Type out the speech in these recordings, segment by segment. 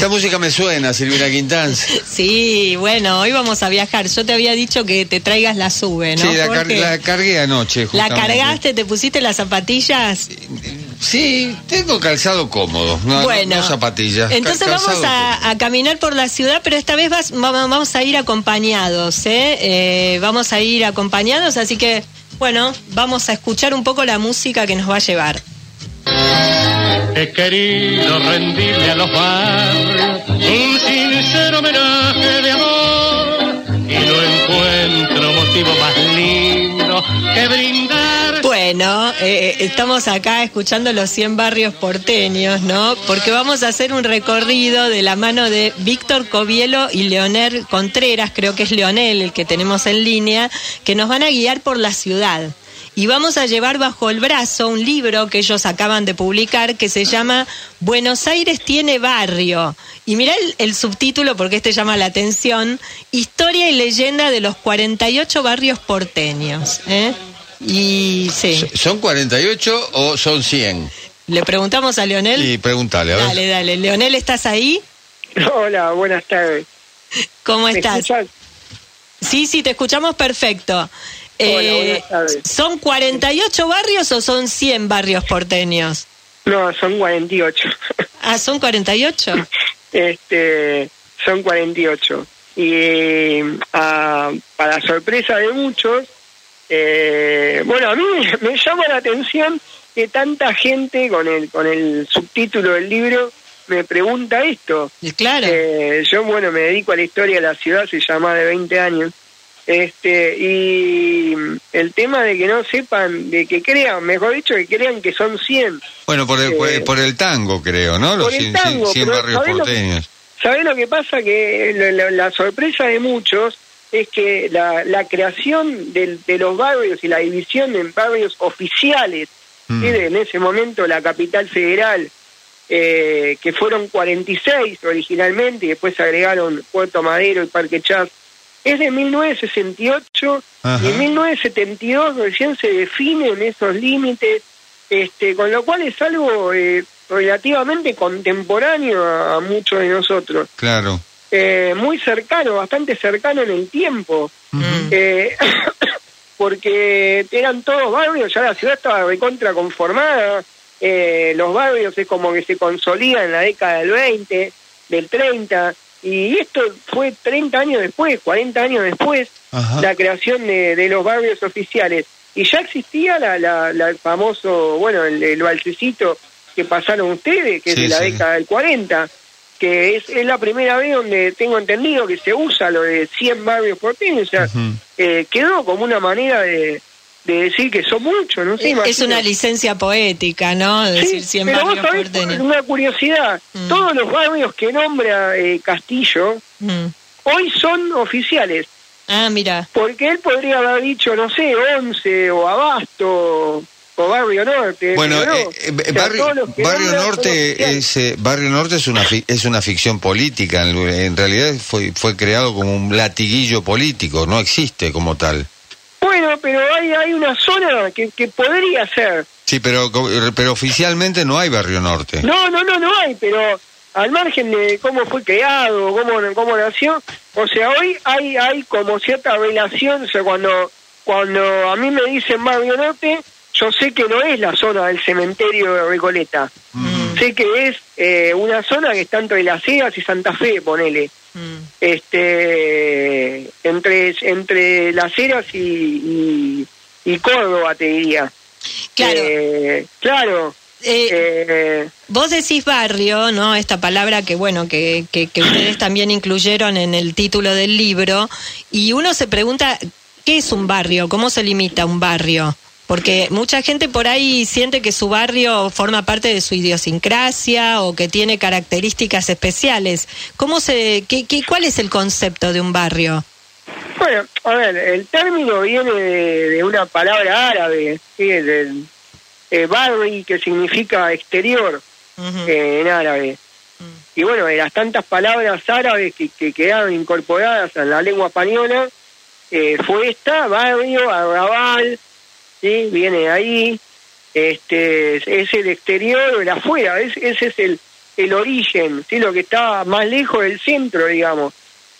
Esta música me suena, Silvina Quintán. Sí, bueno, hoy vamos a viajar. Yo te había dicho que te traigas la sube, ¿no? Sí, la, car- la cargué anoche. ¿La justamente. cargaste? ¿Te pusiste las zapatillas? Sí, tengo calzado cómodo, no, bueno, no zapatillas. Entonces vamos a, a caminar por la ciudad, pero esta vez vas- vamos a ir acompañados, ¿eh? Eh, Vamos a ir acompañados, así que, bueno, vamos a escuchar un poco la música que nos va a llevar. He querido rendirle a los barrios un sincero homenaje de amor y no encuentro motivo más lindo que brindar. Bueno, eh, estamos acá escuchando los 100 barrios porteños, ¿no? Porque vamos a hacer un recorrido de la mano de Víctor Covielo y Leonel Contreras, creo que es Leonel el que tenemos en línea, que nos van a guiar por la ciudad. Y vamos a llevar bajo el brazo un libro que ellos acaban de publicar que se llama Buenos Aires tiene barrio. Y mirá el, el subtítulo porque este llama la atención, Historia y leyenda de los 48 barrios porteños. ¿eh? Y sí, ¿Son 48 o son 100? le preguntamos a Leonel. Y pregúntale, a ver. Dale, dale. Leonel, ¿estás ahí? Hola, buenas tardes. ¿Cómo ¿Me estás? escuchas? Sí, sí, te escuchamos perfecto. Eh, Hola. ¿Son 48 barrios o son 100 barrios porteños? No, son 48. Ah, son 48. este, son 48. Y ah, para sorpresa de muchos, eh, bueno, a mí me llama la atención que tanta gente con el con el subtítulo del libro me pregunta esto. Claro. Eh, yo, bueno, me dedico a la historia de la ciudad ya más de 20 años. Este, y el tema de que no sepan, de que crean, mejor dicho, que crean que son 100. Bueno, por el, Eh, por el tango, creo, ¿no? Los por el 100, tango, 100 pero barrios ¿sabés lo que- porteños. ¿Sabés lo que pasa? Que la, la- la sorpresa de muchos es que la, la creación del- de los barrios y la división en barrios oficiales, Mm. ¿sí? de- en ese momento la capital federal, eh, que fueron 46 originalmente y después se agregaron Puerto Madero y Parque Chas, es de 1968 Ajá. y en 1972 recién se definen esos límites, este, con lo cual es algo eh, relativamente contemporáneo a, a muchos de nosotros, Claro. Eh, muy cercano, bastante cercano en el tiempo, Eh, porque eran todos barrios, ya la ciudad estaba recontra conformada, eh, los barrios es como que se consolidan en la década del 20, del 30, y esto fue 30 años después, 40 años después, Ajá. la creación de, de los barrios oficiales. Y ya existía la, la, la- el famoso, bueno, el, el balsecito que pasaron ustedes, que Sí, es de la sí. década del 40, que es, es la primera vez donde tengo entendido que se usa lo de 100 barrios porteños. O sea, eh, quedó como una manera de, de decir que son muchos, no sé. es una licencia poética, ¿no? Sí, Decir 100 pero vos sabés, porteños. una curiosidad, Mm. todos los barrios que nombra eh, Castillo Mm. hoy son oficiales. Ah, mira. Porque él podría haber dicho, no sé, Once o Abasto o Barrio Norte. Bueno, no. eh, eh, O sea, barrio, Norte es eh, Barrio Norte es una fi- es una ficción política. En, en realidad fue fue creado como un latiguillo político. No existe como tal. Bueno, pero hay, hay una zona que, que podría ser. Sí, pero pero oficialmente no hay Barrio Norte. No, no, no, no hay, pero al margen de cómo fue creado, cómo, cómo nació, o sea, hoy hay hay como cierta relación, o sea, cuando, cuando a mí me dicen Barrio Norte, yo sé que no es la zona del cementerio de Recoleta. Mm. Sé que es eh, una zona que está entre Las Heras y Santa Fe, ponele. Mm. este entre entre Las Heras y, y, y Córdoba, te diría. Claro. Eh, claro. Eh, eh, Vos decís barrio, ¿no? Esta palabra que, bueno, que, que, que ustedes también incluyeron en el título del libro, y uno se pregunta, ¿qué es un barrio? ¿Cómo se limita un barrio? Porque mucha gente por ahí siente que su barrio forma parte de su idiosincrasia o que tiene características especiales. ¿Cómo se, qué, qué, ¿Cuál es el concepto de un barrio? Bueno, a ver, el término viene de, de una palabra árabe, ¿sí? del eh, barri, que significa exterior eh, en árabe. Y bueno, de las tantas palabras árabes que, que quedaron incorporadas a la lengua española, eh, fue esta, barrio, arrabal, ¿sí? viene ahí, este, es el exterior o el afuera, es- ese es el, el origen, ¿sí? lo que está más lejos del centro, digamos.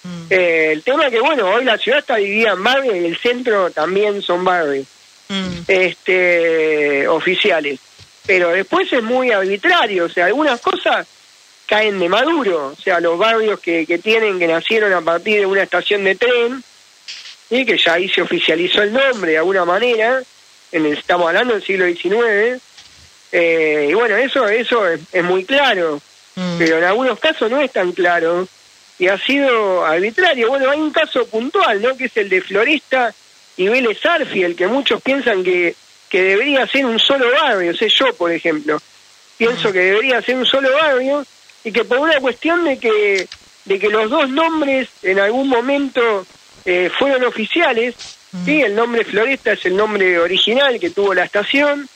Mm. Eh, el tema es que, bueno, hoy la ciudad está dividida en barrios y el centro también son barrios Mm. este, oficiales. Pero después es muy arbitrario, o sea, algunas cosas caen de maduro, o sea, los barrios que, que tienen, que nacieron a partir de una estación de tren, y que ya ahí se oficializó el nombre de alguna manera, en el, estamos hablando del siglo XIX, eh, y bueno, eso, eso es, es muy claro, Mm. pero en algunos casos no es tan claro, y ha sido arbitrario. Bueno, hay un caso puntual, ¿no?, que es el de Floresta y Vélez Arfiel, que muchos piensan que, que debería ser un solo barrio, sé yo, por ejemplo. Pienso que debería ser un solo barrio y que por una cuestión de que, de que los dos nombres en algún momento eh, fueron oficiales, ¿sí? el nombre Floresta es el nombre original que tuvo la estación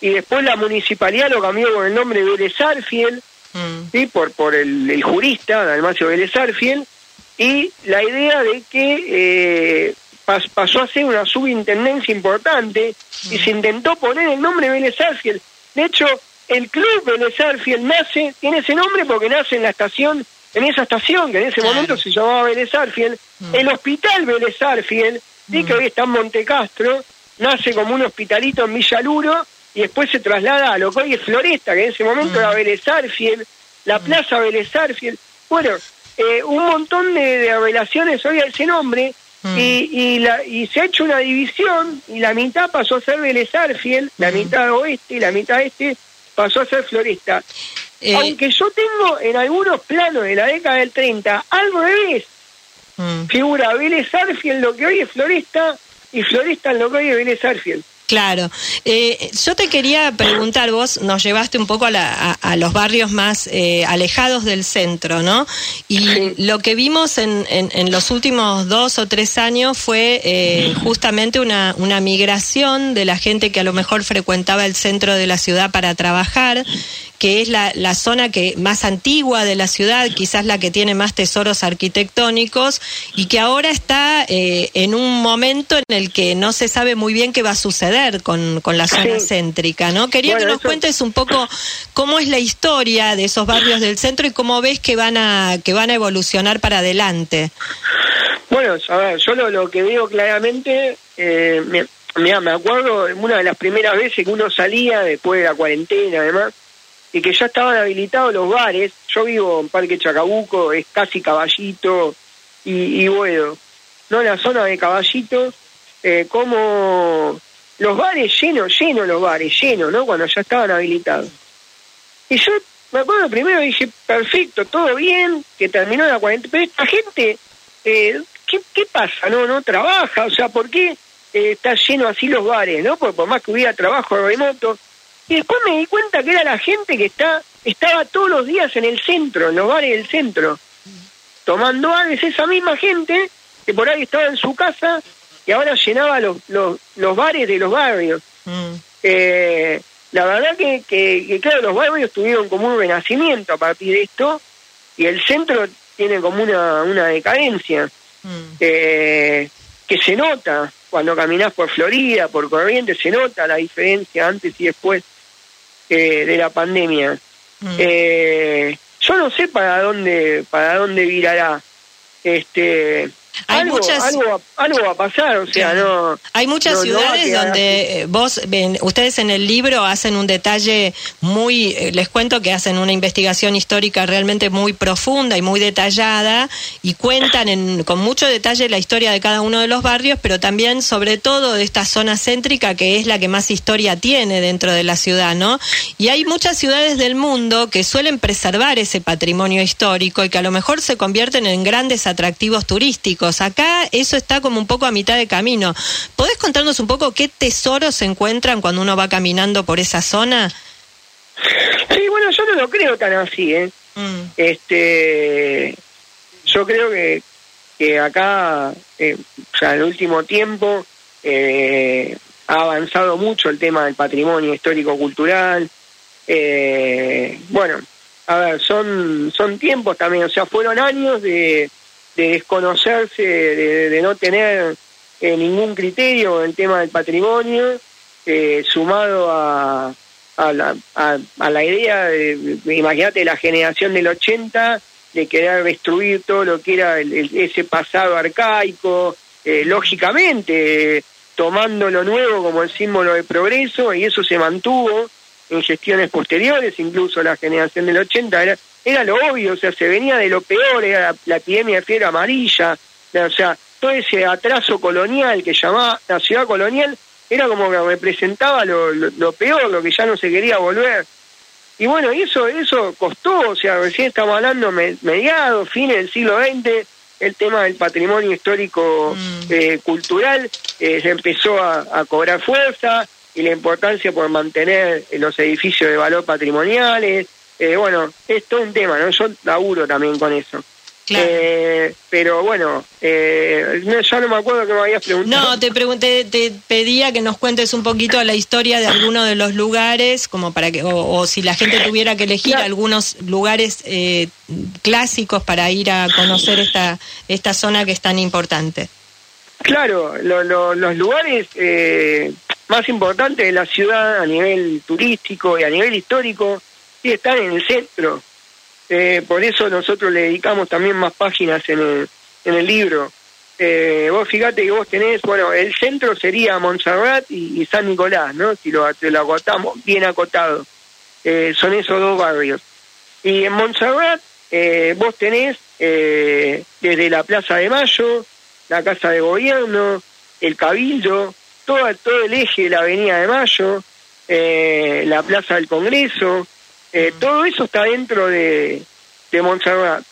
y después la municipalidad lo cambió con el nombre Vélez Arfiel, Mm. ¿sí? por, por el, el jurista, Dalmacio Vélez Arfiel, y la idea de que eh, pas- pasó a ser una subintendencia importante y se intentó poner el nombre Vélez Arfiel. De hecho, el club Vélez Arfiel nace, tiene ese nombre porque nace en la estación, en esa estación que en ese momento se llamaba Vélez Arfiel, Mm. el hospital Vélez Arfiel, ¿sí? que hoy está en Monte Castro, nace como un hospitalito en Villaluro y después se traslada a lo que hoy es Floresta, que en ese momento Mm. era Vélez Arfiel, la plaza Vélez Arfiel. Bueno, eh, un montón de, de relaciones hoy a ese nombre Mm. y, y, la, y se ha hecho una división y la mitad pasó a ser Vélez Arfiel, la Mm. mitad oeste y la mitad este pasó a ser Floresta. Eh, Aunque yo tengo en algunos planos de la década del 30 al revés, mm. figura Vélez Arfiel lo que hoy es Floresta y Floresta en lo que hoy es Vélez Arfiel. Claro. Eh, yo te quería preguntar, vos nos llevaste un poco a, la- a- a los barrios más eh, alejados del centro, ¿no? Y Sí. lo que vimos en, en- en los últimos dos o tres años fue eh, justamente una, una migración de la gente que a lo mejor frecuentaba el centro de la ciudad para trabajar que es la, la zona que más antigua de la ciudad, quizás la que tiene más tesoros arquitectónicos y que ahora está eh, en un momento en el que no se sabe muy bien qué va a suceder con, con la zona Sí. céntrica, ¿no? Quería Bueno, que nos eso- cuentes un poco cómo es la historia de esos barrios del centro y cómo ves que van a que van a evolucionar para adelante. Bueno, a ver, yo lo, lo que veo claramente, eh, me, mira, me acuerdo una de las primeras veces que uno salía después de la cuarentena, además, y que ya estaban habilitados los bares. Yo vivo en Parque Chacabuco, es casi Caballito y, y Buedo. No la zona de Caballito, eh, como los bares llenos, llenos los bares, llenos, ¿no? Cuando ya estaban habilitados. Y yo me acuerdo primero dije, perfecto, todo bien, que terminó la cuarentena, pero esta gente, eh, ¿qué, ¿qué pasa? No no trabaja, o sea, ¿por qué eh, está lleno así los bares? ¿no? Por, por más que hubiera trabajo remoto. Y después me di cuenta que era la gente que está estaba todos los días en el centro, en los bares del centro, tomando aves, esa misma gente que por ahí estaba en su casa y ahora llenaba los, los, los bares de los barrios. Mm, Eh, la verdad que, que, que, claro, los barrios tuvieron como un renacimiento a partir de esto y el centro tiene como una, una decadencia mm. eh, que se nota cuando caminás por Florida, por Corrientes, se nota la diferencia antes y después eh, de la pandemia. Mm. Eh, yo no sé para dónde para dónde virará. Este, Hay algo, muchas- algo, algo va a pasar, o sea, no. Hay muchas no- ciudades donde eh, vos, ven, ustedes en el libro hacen un detalle muy, eh, les cuento que hacen una investigación histórica realmente muy profunda y muy detallada y cuentan en- con mucho detalle la historia de cada uno de los barrios, pero también sobre todo de esta zona céntrica que es la que más historia tiene dentro de la ciudad, ¿no? Y hay muchas ciudades del mundo que suelen preservar ese patrimonio histórico y que a lo mejor se convierten en grandes atractivos turísticos. Acá eso está como un poco a mitad de camino. ¿Podés contarnos un poco qué tesoros se encuentran cuando uno va caminando por esa zona? Sí, bueno, yo no lo creo tan así, ¿eh? Mm, Este, yo creo que, que acá, eh, o sea, en el último tiempo, eh, ha avanzado mucho el tema del patrimonio histórico-cultural. Eh, bueno, a ver, son, son tiempos también, o sea, fueron años de, de desconocerse, de, de no tener eh, ningún criterio en el tema del patrimonio, eh, sumado a, a la, a, a la idea, de, imagínate, la generación del 80, de querer destruir todo lo que era el- el- ese pasado arcaico, eh, lógicamente, tomando lo nuevo como el símbolo de progreso, y eso se mantuvo en gestiones posteriores, incluso la generación del 80, era, era lo obvio, o sea, se venía de lo peor, era la, epidemia de fiebre amarilla, o sea, todo ese atraso colonial que llamaba la ciudad colonial, era como que representaba lo, lo, lo peor, lo que ya no se quería volver. Y bueno, eso, eso costó, o sea, recién estamos hablando me- mediados, fines del siglo XX, el tema del patrimonio histórico Mm. eh, cultural eh, se empezó a, a cobrar fuerza y la importancia por mantener los edificios de valor patrimoniales. Eh, bueno, es todo un tema, ¿no? Yo laburo también con eso. Claro. Eh, pero bueno, eh, no, ya no me acuerdo que me habías preguntado. No, te pregunté, te pedía que nos cuentes un poquito la historia de alguno de los lugares, como para que, o, o si la gente tuviera que elegir Claro. algunos lugares eh, clásicos para ir a conocer esta esta zona que es tan importante. Claro, lo- lo- los lugares eh, más importantes de la ciudad a nivel turístico y a nivel histórico sí están en el centro. Eh, por eso nosotros le dedicamos también más páginas en el, en el libro. Eh, vos fíjate que vos tenés, bueno, el centro sería Montserrat y, y San Nicolás, ¿no? Si lo, lo acotamos, bien acotado. Eh, son esos dos barrios. Y en Montserrat eh, vos tenés eh, desde la Plaza de Mayo, la Casa de Gobierno, el Cabildo, todo, todo el eje de la Avenida de Mayo, eh, la Plaza del Congreso, eh, todo eso está dentro de, de Montserrat.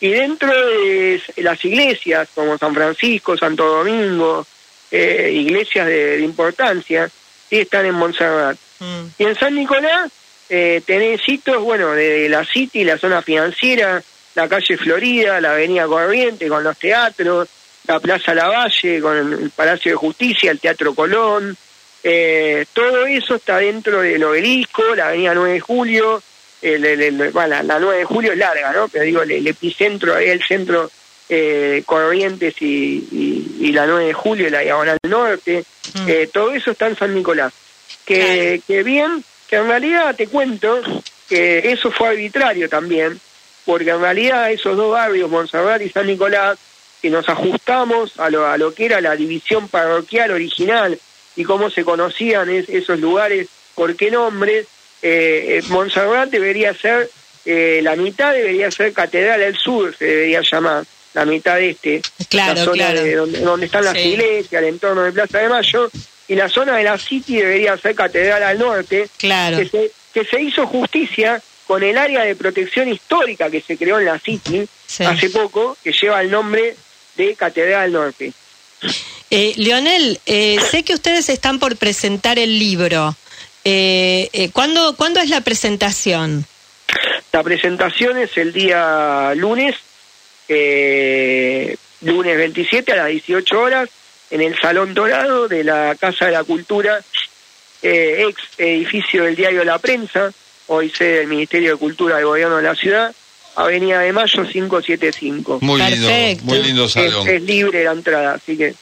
Y dentro de las iglesias, como San Francisco, Santo Domingo, eh, iglesias de, de importancia, sí están en Montserrat. Mm. Y en San Nicolás eh, tenés sitios, bueno, de la City, la zona financiera, la calle Florida, la avenida Corriente con los teatros, la Plaza Lavalle con el Palacio de Justicia, el Teatro Colón, eh, todo eso está dentro del obelisco, la avenida 9 de Julio, el, el- el- bueno, la, la 9 de Julio es larga, ¿no? Pero digo, el, epicentro, ahí el centro eh, Corrientes y, y- y la 9 de Julio, la Diagonal Norte, Mm. eh, todo eso está en San Nicolás. Que, que bien, que en realidad te cuento que eso fue arbitrario también, porque en realidad esos dos barrios, Montserrat y San Nicolás, si nos ajustamos a lo, a lo que era la división parroquial original y cómo se conocían es- esos lugares, por qué nombres, eh, eh, Montserrat debería ser, eh, la mitad debería ser Catedral del Sur, se debería llamar, la mitad este, Claro, la zona claro. de donde, donde están las Sí. iglesias, el entorno de Plaza de Mayo, y la zona de la City debería ser Catedral al Norte, Claro. que se, que se hizo justicia con el área de protección histórica que se creó en la City Sí. hace poco, que lleva el nombre de Catedral al Norte. Eh, Leonel, eh, sé que ustedes están por presentar el libro. Eh, eh, ¿cuándo, ¿Cuándo es la presentación? La presentación es el día lunes, lunes 27 a las 18 horas, en el Salón Dorado de la Casa de la Cultura, ex edificio del diario La Prensa, hoy sede del Ministerio de Cultura del Gobierno de la Ciudad, Avenida de Mayo 575. Muy lindo, Perfecto. muy lindo Es, salón. es libre la entrada, así que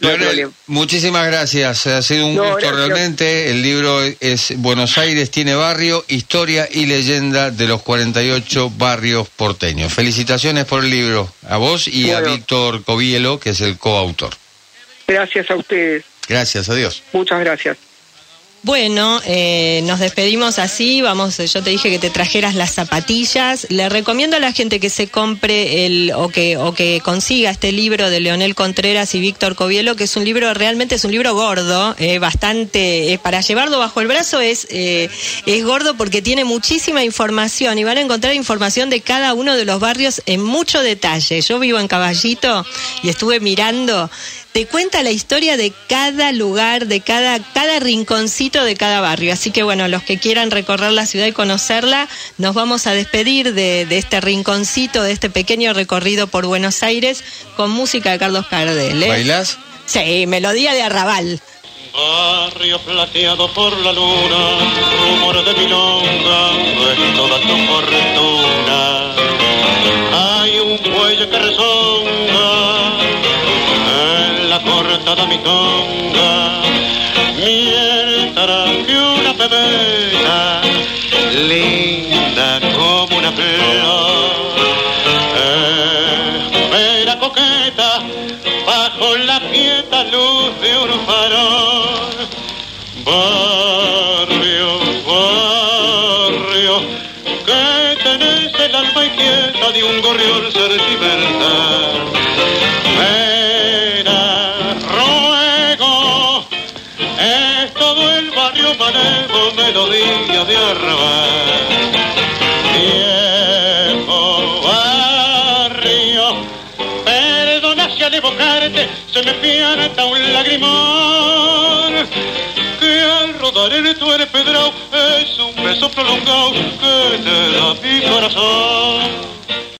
no Leonel, muchísimas gracias, ha sido un No, gusto gracias. realmente. El libro es Buenos Aires tiene barrio, historia y leyenda de los 48 barrios porteños. Felicitaciones por el libro, a vos y a. Víctor Covielo, que es el coautor. Gracias a ustedes, Gracias, adiós. muchas gracias. Bueno, eh, nos despedimos así. Vamos, yo te dije que te trajeras las zapatillas. Le recomiendo a la gente que se compre el o que o que consiga este libro de Leonel Contreras y Víctor Covielo, que es un libro realmente es un libro gordo, eh, bastante eh, para llevarlo bajo el brazo es eh, es gordo porque tiene muchísima información y van a encontrar información de cada uno de los barrios en mucho detalle. Yo vivo en Caballito y estuve mirando te cuenta la historia de cada lugar, de cada, cada rinconcito de cada barrio. Así que bueno, los que quieran recorrer la ciudad y conocerla, nos vamos a despedir de, de este rinconcito, de este pequeño recorrido por Buenos Aires con música de Carlos Gardel. ¿eh? ¿Bailás? Sí, melodía de arrabal. Barrio plateado por la luna, rumor de milonga, es toda tu fortuna. Hay un cuello que rezonga en la cortada mi inquieta de un gorrión sentimental. Mira, ruego, es todo el barrio manejo, melodía de arrabal. Viejo barrio, perdona si al evocarte se me pianta que te corazón.